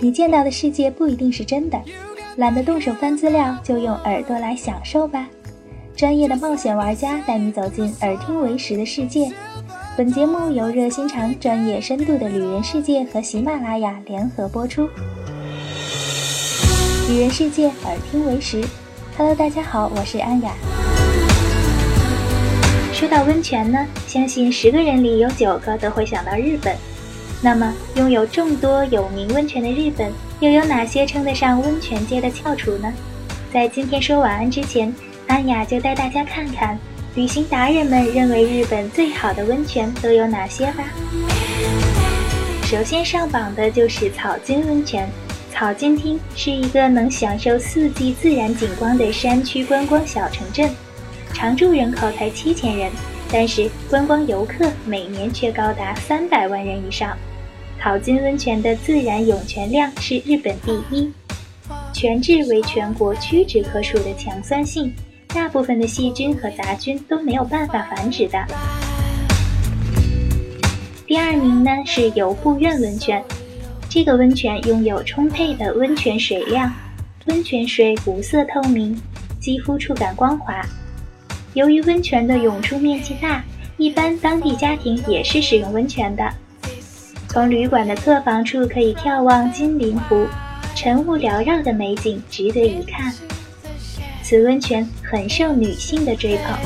你见到的世界不一定是真的，懒得动手翻资料，就用耳朵来享受吧。专业的冒险玩家带你走进耳听为实的世界。本节目由热心肠、专业深度的旅人世界和喜马拉雅联合播出。旅人世界，耳听为实。Hello，大家好，我是安雅。说到温泉呢，相信十个人里有九个都会想到日本。那么，拥有众多有名温泉的日本，又有哪些称得上温泉界的翘楚呢？在今天说晚安之前，安雅就带大家看看。旅行达人们认为日本最好的温泉都有哪些吧？首先上榜的就是草津温泉。草津町是一个能享受四季自然景观的山区观光小城镇，常住人口才七千人，但是观光游客每年却高达三百万人以上。草金温泉的自然涌泉量是日本第一，泉质为全国屈指可数的强酸性。大部分的细菌和杂菌都没有办法繁殖的。第二名呢是游步院温泉，这个温泉拥有充沛的温泉水量，温泉水无色透明，肌肤触感光滑。由于温泉的涌出面积大，一般当地家庭也是使用温泉的。从旅馆的客房处可以眺望金陵湖，晨雾缭绕的美景值得一看。此温泉很受女性的追捧。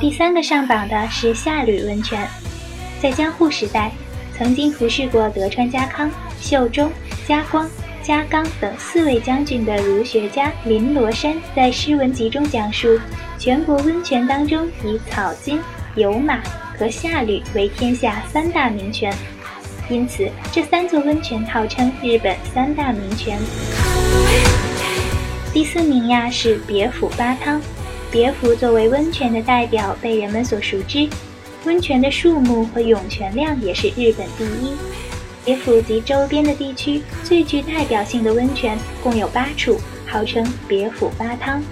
第三个上榜的是夏吕温泉，在江户时代，曾经服侍过德川家康、秀忠、家光、家纲等四位将军的儒学家林罗山，在诗文集中讲述，全国温泉当中以草津、有马和夏吕为天下三大名泉，因此这三座温泉号称日本三大名泉。第四名呀是别府八汤，别府作为温泉的代表被人们所熟知，温泉的数目和涌泉量也是日本第一。别府及周边的地区最具代表性的温泉共有八处，号称别府八汤。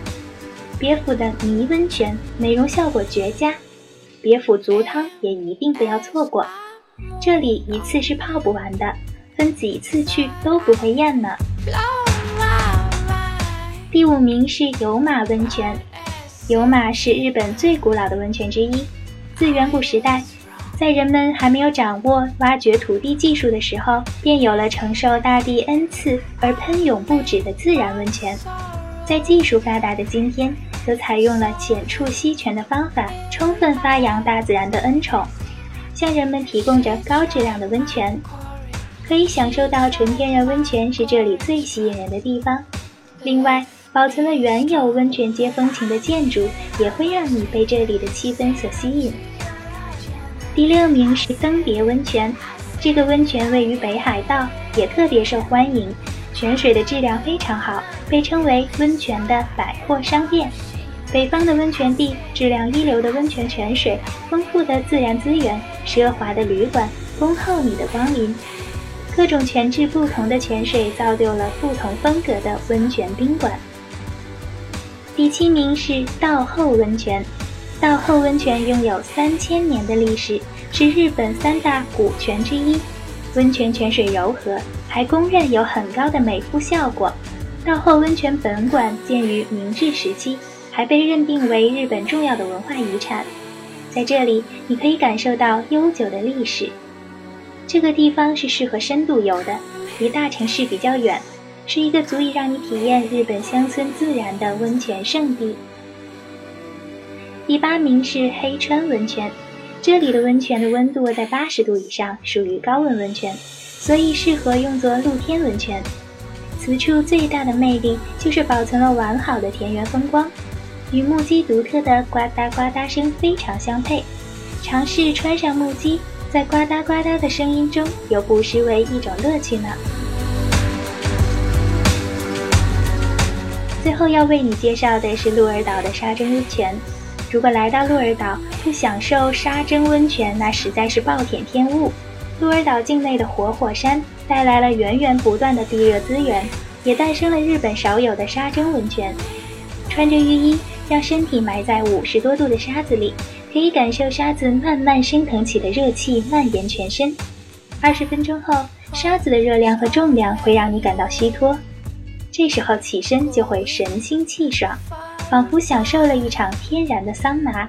别府的泥温泉美容效果绝佳，别府足汤也一定不要错过，这里一次是泡不完的，分几次去都不会厌呢。第五名是有马温泉，有马是日本最古老的温泉之一。自远古时代，在人们还没有掌握挖掘土地技术的时候，便有了承受大地恩赐而喷涌不止的自然温泉。在技术发达的今天，则采用了浅触吸泉的方法，充分发扬大自然的恩宠，向人们提供着高质量的温泉。可以享受到纯天然温泉是这里最吸引人的地方。另外，保存了原有温泉街风情的建筑，也会让你被这里的气氛所吸引。第六名是登别温泉，这个温泉位于北海道，也特别受欢迎，泉水的质量非常好，被称为温泉的百货商店。北方的温泉地，质量一流的温泉泉水，丰富的自然资源，奢华的旅馆，恭候你的光临。各种泉质不同的泉水，造就了不同风格的温泉宾馆。第七名是道后温泉，道后温泉拥有三千年的历史，是日本三大古泉之一。温泉泉水柔和，还公认有很高的美肤效果。道后温泉本馆建于明治时期，还被认定为日本重要的文化遗产。在这里，你可以感受到悠久的历史。这个地方是适合深度游的，离大城市比较远。是一个足以让你体验日本乡村自然的温泉圣地。第八名是黑川温泉，这里的温泉的温度在八十度以上，属于高温温泉，所以适合用作露天温泉。此处最大的魅力就是保存了完好的田园风光，与木屐独特的呱嗒呱嗒声非常相配。尝试穿上木屐，在呱嗒呱嗒的声音中，又不失为一种乐趣呢。最后要为你介绍的是鹿儿岛的沙蒸温泉。如果来到鹿儿岛不享受沙蒸温泉，那实在是暴殄天物。鹿儿岛境内的活火山带来了源源不断的地热资源，也诞生了日本少有的沙蒸温泉。穿着浴衣，让身体埋在五十多度的沙子里，可以感受沙子慢慢升腾起的热气蔓延全身。二十分钟后，沙子的热量和重量会让你感到虚脱，这时候起身就会神清气爽，仿佛享受了一场天然的桑拿。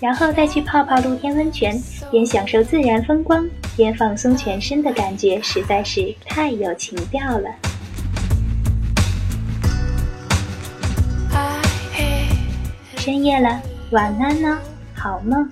然后再去泡泡露天温泉，边享受自然风光，边放松全身的感觉，实在是太有情调了。深夜了，晚安呢，好梦。